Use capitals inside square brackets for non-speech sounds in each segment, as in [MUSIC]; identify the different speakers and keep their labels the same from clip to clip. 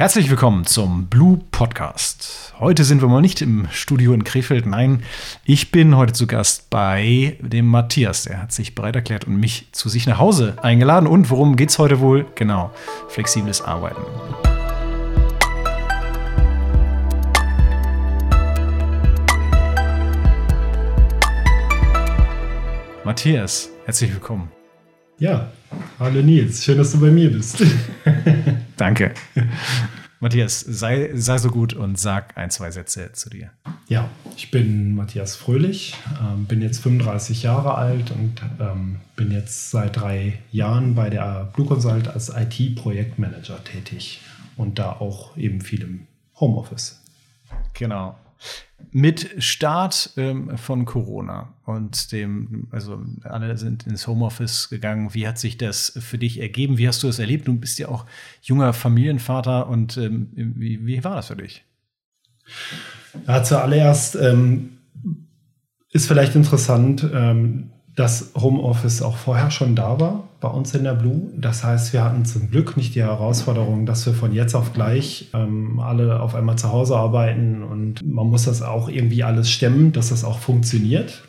Speaker 1: Herzlich willkommen zum Blue Podcast. Heute sind wir mal nicht im Studio in Krefeld. Nein, ich bin heute zu Gast bei dem Matthias. Der hat sich bereit erklärt und mich zu sich nach Hause eingeladen. Und worum geht es heute wohl? Genau, flexibles Arbeiten. Matthias, herzlich willkommen.
Speaker 2: Ja, hallo Nils, schön, dass du bei mir bist. [LAUGHS]
Speaker 1: Danke. Matthias, sei, sei so gut und sag ein, zwei Sätze zu dir.
Speaker 2: Ja, ich bin Matthias Fröhlich, ähm, bin jetzt 35 Jahre alt und ähm, bin jetzt seit drei Jahren bei der Blue Consult als IT-Projektmanager tätig und da auch eben viel im Homeoffice.
Speaker 1: Genau mit Start ähm, von Corona und dem, also alle sind ins Homeoffice gegangen. Wie hat sich das für dich ergeben? Wie hast du das erlebt? Du bist ja auch junger Familienvater und ähm, wie, wie, war das für dich?
Speaker 2: Ja, zuallererst ähm, ist vielleicht interessant, ähm, dass Homeoffice auch vorher schon da war bei uns in der Blue. Das heißt, wir hatten zum Glück nicht die Herausforderung, dass wir von jetzt auf gleich ähm, alle auf einmal zu Hause arbeiten und man muss das auch irgendwie alles stemmen, dass das auch funktioniert.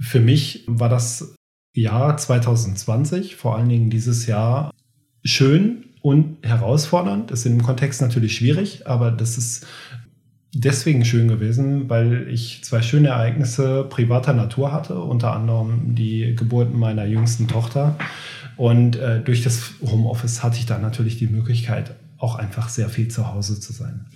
Speaker 2: Für mich war das Jahr 2020, vor allen Dingen dieses Jahr, schön und herausfordernd. Das ist im Kontext natürlich schwierig, aber das ist deswegen schön gewesen, weil ich zwei schöne Ereignisse privater Natur hatte, unter anderem die Geburt meiner jüngsten Tochter. Und äh, durch das Homeoffice hatte ich dann natürlich die Möglichkeit, auch einfach sehr viel zu Hause zu sein.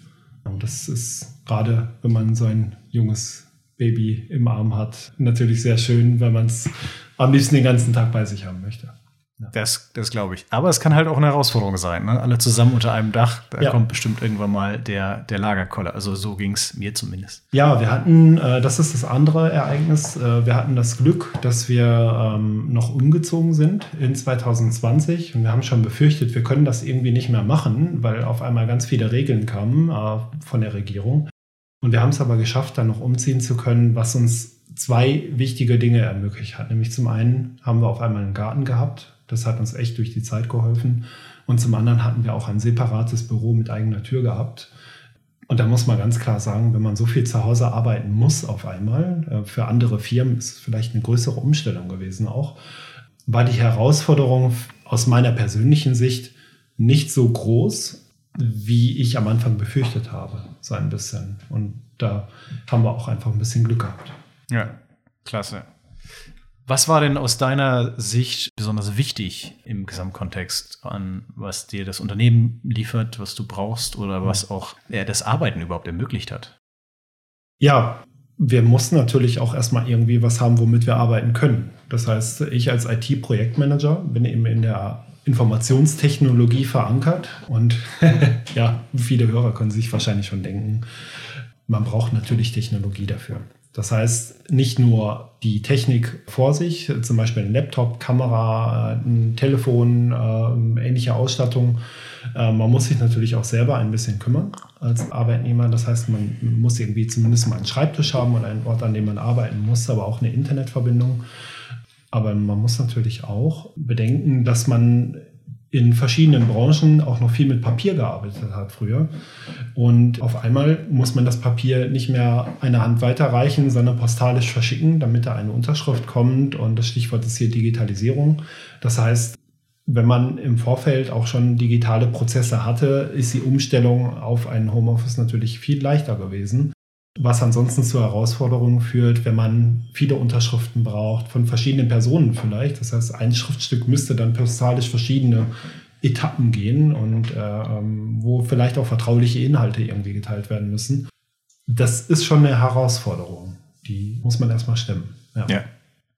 Speaker 2: Und das ist gerade, wenn man so ein junges Baby im Arm hat, natürlich sehr schön, wenn man es am liebsten den ganzen Tag bei sich haben möchte.
Speaker 1: Ja. Das, das glaube ich. Aber es kann halt auch eine Herausforderung sein. Ne? Alle zusammen unter einem Dach, da ja. kommt bestimmt irgendwann mal der, der Lagerkoller. Also so ging es mir zumindest.
Speaker 2: Ja, wir hatten, äh, das ist das andere Ereignis, äh, wir hatten das Glück, dass wir ähm, noch umgezogen sind in 2020. Und wir haben schon befürchtet, wir können das irgendwie nicht mehr machen, weil auf einmal ganz viele Regeln kamen äh, von der Regierung. Und wir haben es aber geschafft, dann noch umziehen zu können, was uns zwei wichtige Dinge ermöglicht hat. Nämlich zum einen haben wir auf einmal einen Garten gehabt, das hat uns echt durch die Zeit geholfen. Und zum anderen hatten wir auch ein separates Büro mit eigener Tür gehabt. Und da muss man ganz klar sagen, wenn man so viel zu Hause arbeiten muss auf einmal, äh, für andere Firmen ist es vielleicht eine größere Umstellung gewesen auch, war die Herausforderung aus meiner persönlichen Sicht nicht so groß, wie ich am Anfang befürchtet habe, so ein bisschen. Und da haben wir auch einfach ein bisschen Glück gehabt.
Speaker 1: Ja, klasse. Was war denn aus deiner Sicht besonders wichtig im Gesamtkontext an, was dir das Unternehmen liefert, was du brauchst oder was auch ja, das Arbeiten überhaupt ermöglicht hat?
Speaker 2: Ja, wir mussten natürlich auch erstmal irgendwie was haben, womit wir arbeiten können. Das heißt, ich als IT-Projektmanager bin eben in der Informationstechnologie verankert und [LAUGHS] ja, viele Hörer können sich wahrscheinlich schon denken, man braucht natürlich Technologie dafür. Das heißt, nicht nur die Technik vor sich, zum Beispiel ein Laptop, Kamera, ein Telefon, äh, ähnliche Ausstattung. Äh, man muss sich natürlich auch selber ein bisschen kümmern als Arbeitnehmer. Das heißt, man muss irgendwie zumindest mal einen Schreibtisch haben und einen Ort, an dem man arbeiten muss, aber auch eine Internetverbindung. Aber man muss natürlich auch bedenken, dass man in verschiedenen Branchen auch noch viel mit Papier gearbeitet hat früher. Und auf einmal muss man das Papier nicht mehr eine Hand weiterreichen, sondern postalisch verschicken, damit da eine Unterschrift kommt. Und das Stichwort ist hier Digitalisierung. Das heißt, wenn man im Vorfeld auch schon digitale Prozesse hatte, ist die Umstellung auf ein Homeoffice natürlich viel leichter gewesen was ansonsten zu Herausforderungen führt, wenn man viele Unterschriften braucht, von verschiedenen Personen vielleicht. Das heißt, ein Schriftstück müsste dann postalisch verschiedene Etappen gehen und äh, ähm, wo vielleicht auch vertrauliche Inhalte irgendwie geteilt werden müssen. Das ist schon eine Herausforderung. Die muss man erstmal stemmen.
Speaker 1: Ja. ja.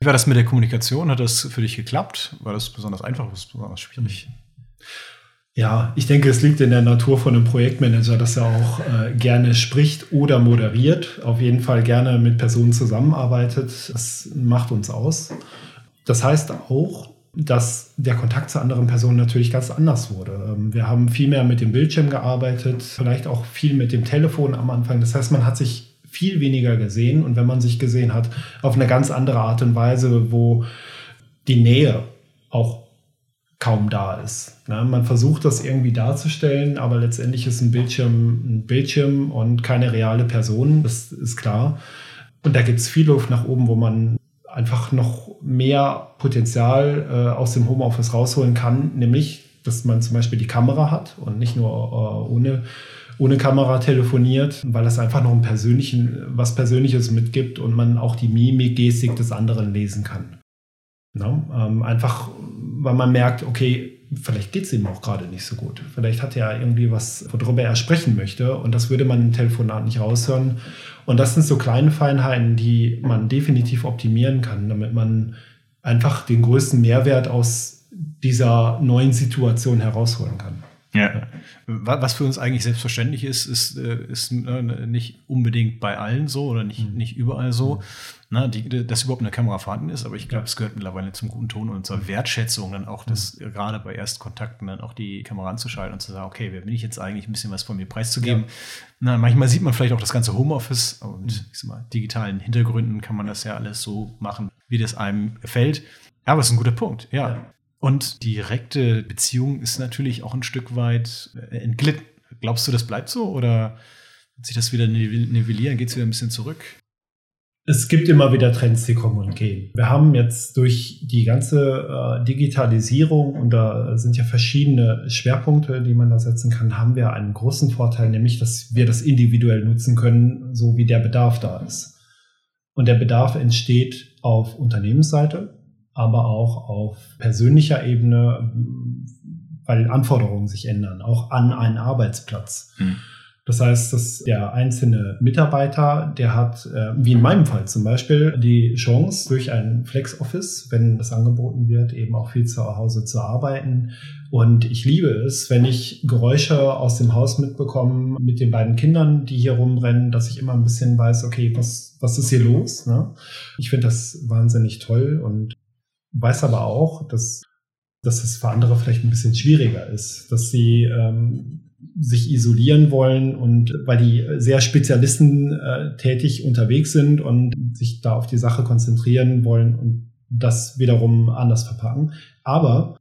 Speaker 1: Wie war das mit der Kommunikation? Hat das für dich geklappt? War das besonders einfach, oder besonders schwierig?
Speaker 2: Ja, ich denke, es liegt in der Natur von einem Projektmanager, dass er auch äh, gerne spricht oder moderiert. Auf jeden Fall gerne mit Personen zusammenarbeitet. Das macht uns aus. Das heißt auch, dass der Kontakt zu anderen Personen natürlich ganz anders wurde. Ähm, wir haben viel mehr mit dem Bildschirm gearbeitet, vielleicht auch viel mit dem Telefon am Anfang. Das heißt, man hat sich viel weniger gesehen und wenn man sich gesehen hat, auf eine ganz andere Art und Weise, wo die Nähe auch kaum da ist. Ne? Man versucht das irgendwie darzustellen, aber letztendlich ist ein Bildschirm ein Bildschirm und keine reale Person, das ist klar. Und da gibt es viel Luft nach oben, wo man einfach noch mehr Potenzial äh, aus dem Homeoffice rausholen kann, nämlich, dass man zum Beispiel die Kamera hat und nicht nur äh, ohne, ohne Kamera telefoniert, weil das einfach noch ein persönlichen, was Persönliches mitgibt und man auch die Mimik, Gestik des anderen lesen kann. No? Ähm, einfach, weil man merkt, okay, vielleicht geht es ihm auch gerade nicht so gut. Vielleicht hat er irgendwie was, worüber er sprechen möchte und das würde man im Telefonat nicht raushören. Und das sind so kleine Feinheiten, die man definitiv optimieren kann, damit man einfach den größten Mehrwert aus dieser neuen Situation herausholen kann.
Speaker 1: Ja. Was für uns eigentlich selbstverständlich ist, ist, äh, ist ne, nicht unbedingt bei allen so oder nicht, mhm. nicht überall so, ne, die, dass überhaupt eine Kamera vorhanden ist. Aber ich glaube, es gehört mittlerweile zum guten Ton und zur Wertschätzung dann auch, dass mhm. gerade bei Erstkontakten dann auch die Kamera anzuschalten und zu sagen, okay, wer bin ich jetzt eigentlich, ein bisschen was von mir preiszugeben. Ja. Na, manchmal sieht man vielleicht auch das ganze Homeoffice und mhm. ich sag mal, digitalen Hintergründen kann man das ja alles so machen, wie das einem gefällt. Aber es ist ein guter Punkt, ja. ja. Und direkte Beziehung ist natürlich auch ein Stück weit äh, entglitten. Glaubst du, das bleibt so oder wird sich das wieder nivellieren? Geht es wieder ein bisschen zurück?
Speaker 2: Es gibt immer wieder Trends, die kommen und gehen. Wir haben jetzt durch die ganze äh, Digitalisierung, und da sind ja verschiedene Schwerpunkte, die man da setzen kann, haben wir einen großen Vorteil, nämlich, dass wir das individuell nutzen können, so wie der Bedarf da ist. Und der Bedarf entsteht auf Unternehmensseite, aber auch auf persönlicher Ebene, weil Anforderungen sich ändern, auch an einen Arbeitsplatz. Mhm. Das heißt, dass der einzelne Mitarbeiter, der hat, äh, wie in meinem Fall zum Beispiel, die Chance, durch ein Flex-Office, wenn das angeboten wird, eben auch viel zu Hause zu arbeiten. Und ich liebe es, wenn ich Geräusche aus dem Haus mitbekomme mit den beiden Kindern, die hier rumrennen, dass ich immer ein bisschen weiß, okay, was, was ist hier los? Ne? Ich finde das wahnsinnig toll und weiß aber auch, dass, dass es für andere vielleicht ein bisschen schwieriger ist, dass sie ähm, sich isolieren wollen und weil die sehr Spezialisten äh, tätig unterwegs sind und sich da auf die Sache konzentrieren wollen und das wiederum anders verpacken. Aber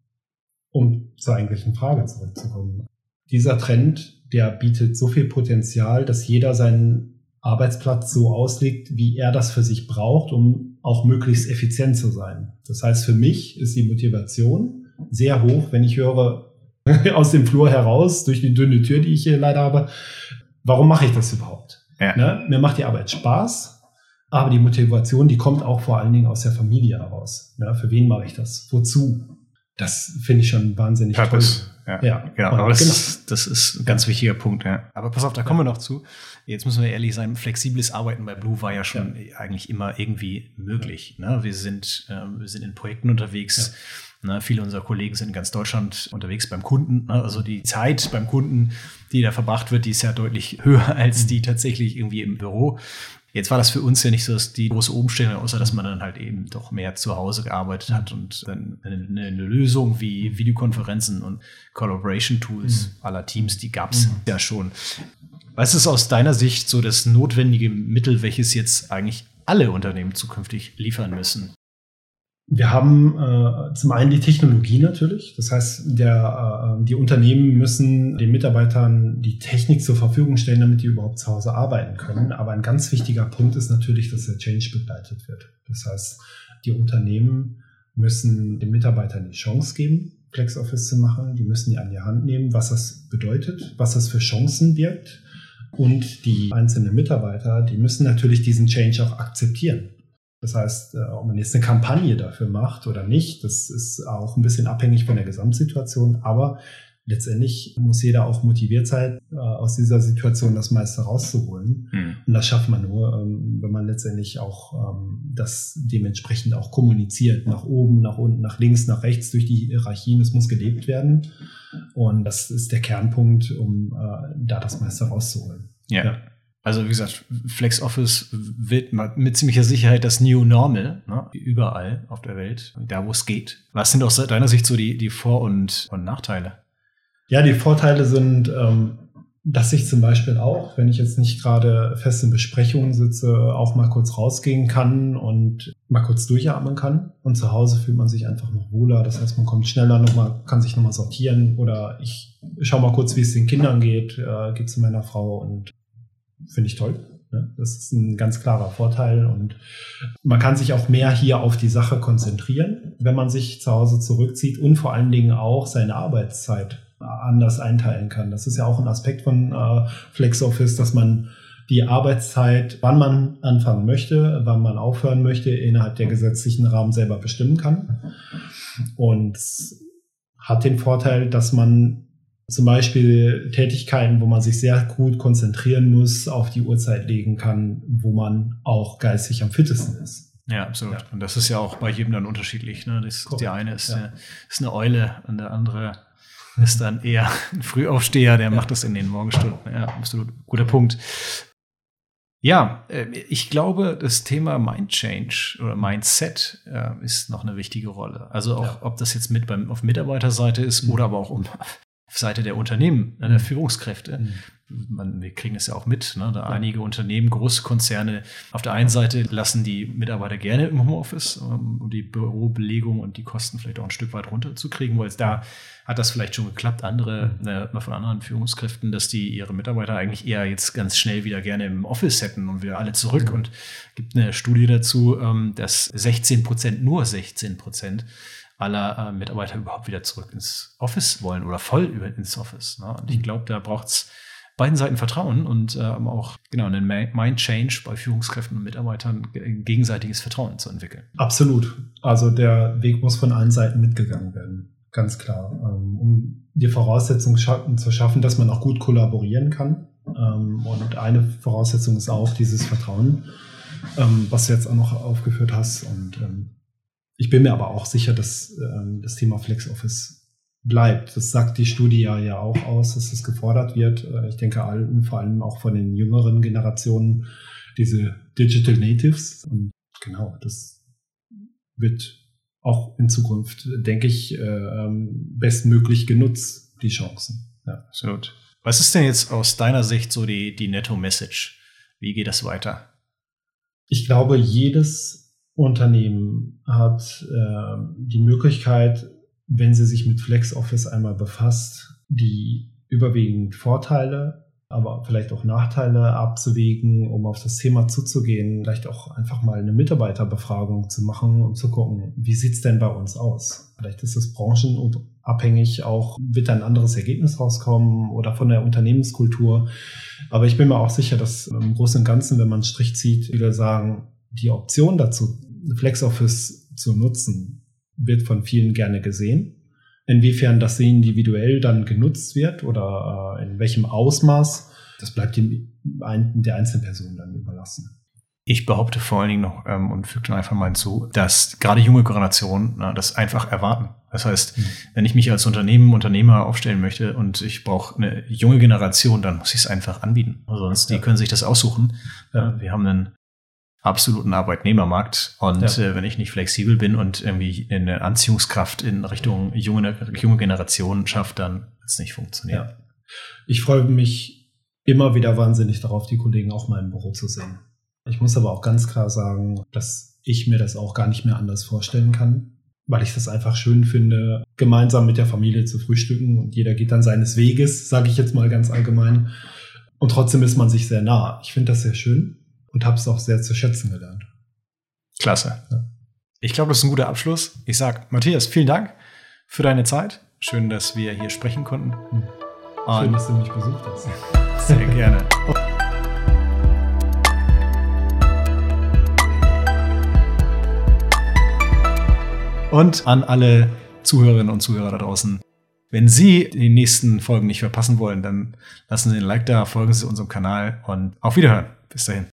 Speaker 2: um zur eigentlichen Frage zurückzukommen, dieser Trend, der bietet so viel Potenzial, dass jeder seinen Arbeitsplatz so auslegt, wie er das für sich braucht, um auch möglichst effizient zu sein. Das heißt, für mich ist die Motivation sehr hoch, wenn ich höre [LAUGHS] aus dem Flur heraus, durch die dünne Tür, die ich hier leider habe, warum mache ich das überhaupt? Ja. Ne? Mir macht die Arbeit Spaß, aber die Motivation, die kommt auch vor allen Dingen aus der Familie heraus. Ne? Für wen mache ich das? Wozu? Das finde ich schon wahnsinnig
Speaker 1: Purpose. toll. Ja, ja. genau. Aber das, genau. Ist, das ist ein ganz wichtiger Punkt. Ja. Aber pass auf, da kommen wir noch zu. Jetzt müssen wir ehrlich sein, flexibles Arbeiten bei Blue war ja schon eigentlich immer irgendwie möglich. Ne? Wir, sind, äh, wir sind in Projekten unterwegs. Ne? Viele unserer Kollegen sind in ganz Deutschland unterwegs beim Kunden. Ne? Also die Zeit beim Kunden, die da verbracht wird, die ist ja deutlich [LAUGHS] höher als die tatsächlich irgendwie im Büro. Jetzt war das für uns ja nicht so dass die große Umstellung, außer dass man dann halt eben doch mehr zu Hause gearbeitet hat und dann eine, eine Lösung wie Videokonferenzen und Collaboration Tools mhm. aller Teams, die gab es mhm. ja schon. Was ist aus deiner Sicht so das notwendige Mittel, welches jetzt eigentlich alle Unternehmen zukünftig liefern müssen?
Speaker 2: Wir haben äh, zum einen die Technologie natürlich. Das heißt, der, äh, die Unternehmen müssen den Mitarbeitern die Technik zur Verfügung stellen, damit die überhaupt zu Hause arbeiten können. Aber ein ganz wichtiger Punkt ist natürlich, dass der Change begleitet wird. Das heißt, die Unternehmen müssen den Mitarbeitern die Chance geben, FlexOffice zu machen. Die müssen die an die Hand nehmen, was das bedeutet, was das für Chancen birgt. Und die einzelnen Mitarbeiter, die müssen natürlich diesen Change auch akzeptieren. Das heißt, äh, ob man jetzt eine Kampagne dafür macht oder nicht, das ist auch ein bisschen abhängig von der Gesamtsituation. Aber letztendlich muss jeder auch motiviert sein, äh, aus dieser Situation das meiste rauszuholen. Mhm. Und das schafft man nur, ähm, wenn man letztendlich auch ähm, das dementsprechend auch kommuniziert. Nach oben, nach unten, nach links, nach rechts, durch die Hierarchien. Es muss gelebt werden. Und das ist der Kernpunkt, um äh, da das meiste rauszuholen.
Speaker 1: ja. ja. Also wie gesagt, FlexOffice wird mit ziemlicher Sicherheit das New Normal, ne? überall auf der Welt, da wo es geht. Was sind aus deiner Sicht so die, die Vor- und, und Nachteile?
Speaker 2: Ja, die Vorteile sind, ähm, dass ich zum Beispiel auch, wenn ich jetzt nicht gerade fest in Besprechungen sitze, auch mal kurz rausgehen kann und mal kurz durchatmen kann. Und zu Hause fühlt man sich einfach noch wohler. Das heißt, man kommt schneller nochmal, kann sich nochmal sortieren oder ich schaue mal kurz, wie es den Kindern geht, äh, geht zu meiner Frau und finde ich toll. Ne? Das ist ein ganz klarer Vorteil und man kann sich auch mehr hier auf die Sache konzentrieren, wenn man sich zu Hause zurückzieht und vor allen Dingen auch seine Arbeitszeit anders einteilen kann. Das ist ja auch ein Aspekt von äh, FlexOffice, dass man die Arbeitszeit, wann man anfangen möchte, wann man aufhören möchte, innerhalb der gesetzlichen Rahmen selber bestimmen kann. Und hat den Vorteil, dass man zum Beispiel Tätigkeiten, wo man sich sehr gut konzentrieren muss, auf die Uhrzeit legen kann, wo man auch geistig am fittesten ist.
Speaker 1: Ja, absolut. Ja. Und das ist ja auch bei jedem dann unterschiedlich. Ne? Das, die eine ist, ja. eine, ist eine Eule und der andere ist dann eher ein Frühaufsteher, der ja. macht das in den Morgenstunden. Ja, absolut. Guter Punkt. Ja, äh, ich glaube, das Thema Mind Change oder Mindset äh, ist noch eine wichtige Rolle. Also auch, ob das jetzt mit beim, auf Mitarbeiterseite ist mhm. oder aber auch um Seite der Unternehmen, ne, der mhm. Führungskräfte. Mhm. Man, wir kriegen es ja auch mit, ne, da ja. einige Unternehmen, große Konzerne, auf der einen Seite lassen die Mitarbeiter gerne im Homeoffice, ähm, um die Bürobelegung und die Kosten vielleicht auch ein Stück weit runterzukriegen, weil es da hat das vielleicht schon geklappt. Andere, mhm. ne, von anderen Führungskräften, dass die ihre Mitarbeiter eigentlich eher jetzt ganz schnell wieder gerne im Office hätten und wieder alle zurück. Mhm. Und gibt eine Studie dazu, ähm, dass 16 Prozent, nur 16 Prozent aller äh, Mitarbeiter überhaupt wieder zurück ins Office wollen oder voll über ins Office. Ne? Und ich mhm. glaube, da braucht es beiden Seiten Vertrauen und äh, auch genau einen Mind Change bei Führungskräften und Mitarbeitern gegenseitiges Vertrauen zu entwickeln.
Speaker 2: Absolut. Also der Weg muss von allen Seiten mitgegangen werden. Ganz klar. Ähm, um die Voraussetzungen zu schaffen, dass man auch gut kollaborieren kann. Ähm, und eine Voraussetzung ist auch dieses Vertrauen, ähm, was du jetzt auch noch aufgeführt hast. Und ich bin mir aber auch sicher, dass ähm, das Thema FlexOffice bleibt. Das sagt die Studie ja, ja auch aus, dass es gefordert wird. Äh, ich denke allen, vor allem auch von den jüngeren Generationen, diese Digital Natives. Und genau, das wird auch in Zukunft, denke ich, äh, ähm, bestmöglich genutzt, die Chancen.
Speaker 1: Ja. Absolut. Was ist denn jetzt aus deiner Sicht so die, die Netto-Message? Wie geht das weiter?
Speaker 2: Ich glaube, jedes Unternehmen hat äh, die Möglichkeit, wenn sie sich mit FlexOffice einmal befasst, die überwiegend Vorteile, aber vielleicht auch Nachteile abzuwägen, um auf das Thema zuzugehen, vielleicht auch einfach mal eine Mitarbeiterbefragung zu machen und zu gucken, wie sieht's denn bei uns aus? Vielleicht ist es branchenabhängig, auch wird ein anderes Ergebnis rauskommen oder von der Unternehmenskultur. Aber ich bin mir auch sicher, dass im Großen und Ganzen, wenn man einen Strich zieht, viele sagen, die Option dazu, FlexOffice zu nutzen, wird von vielen gerne gesehen. Inwiefern das individuell dann genutzt wird oder äh, in welchem Ausmaß, das bleibt dem, der einzelnen Person dann überlassen.
Speaker 1: Ich behaupte vor allen Dingen noch ähm, und füge dann einfach mal hinzu, dass gerade junge Generationen na, das einfach erwarten. Das heißt, mhm. wenn ich mich als Unternehmen, Unternehmer aufstellen möchte und ich brauche eine junge Generation, dann muss ich es einfach anbieten. Sonst ja. die können sich das aussuchen. Ja. Wir haben einen absoluten Arbeitnehmermarkt. Und ja. äh, wenn ich nicht flexibel bin und irgendwie eine Anziehungskraft in Richtung junge, junge Generation schaffe, dann wird es nicht funktionieren. Ja.
Speaker 2: Ich freue mich immer wieder wahnsinnig darauf, die Kollegen auch mal im Büro zu sehen. Ich muss aber auch ganz klar sagen, dass ich mir das auch gar nicht mehr anders vorstellen kann, weil ich das einfach schön finde, gemeinsam mit der Familie zu frühstücken und jeder geht dann seines Weges, sage ich jetzt mal ganz allgemein. Und trotzdem ist man sich sehr nah. Ich finde das sehr schön und habe es auch sehr zu schätzen gelernt.
Speaker 1: Klasse. Ja. Ich glaube, das ist ein guter Abschluss. Ich sage, Matthias, vielen Dank für deine Zeit. Schön, dass wir hier sprechen konnten. Hm.
Speaker 2: Schön, dass du mich besucht hast. [LAUGHS]
Speaker 1: Sehr gerne. Und an alle Zuhörerinnen und Zuhörer da draußen. Wenn Sie die nächsten Folgen nicht verpassen wollen, dann lassen Sie ein Like da, folgen Sie unserem Kanal und auf Wiederhören. Bis dahin.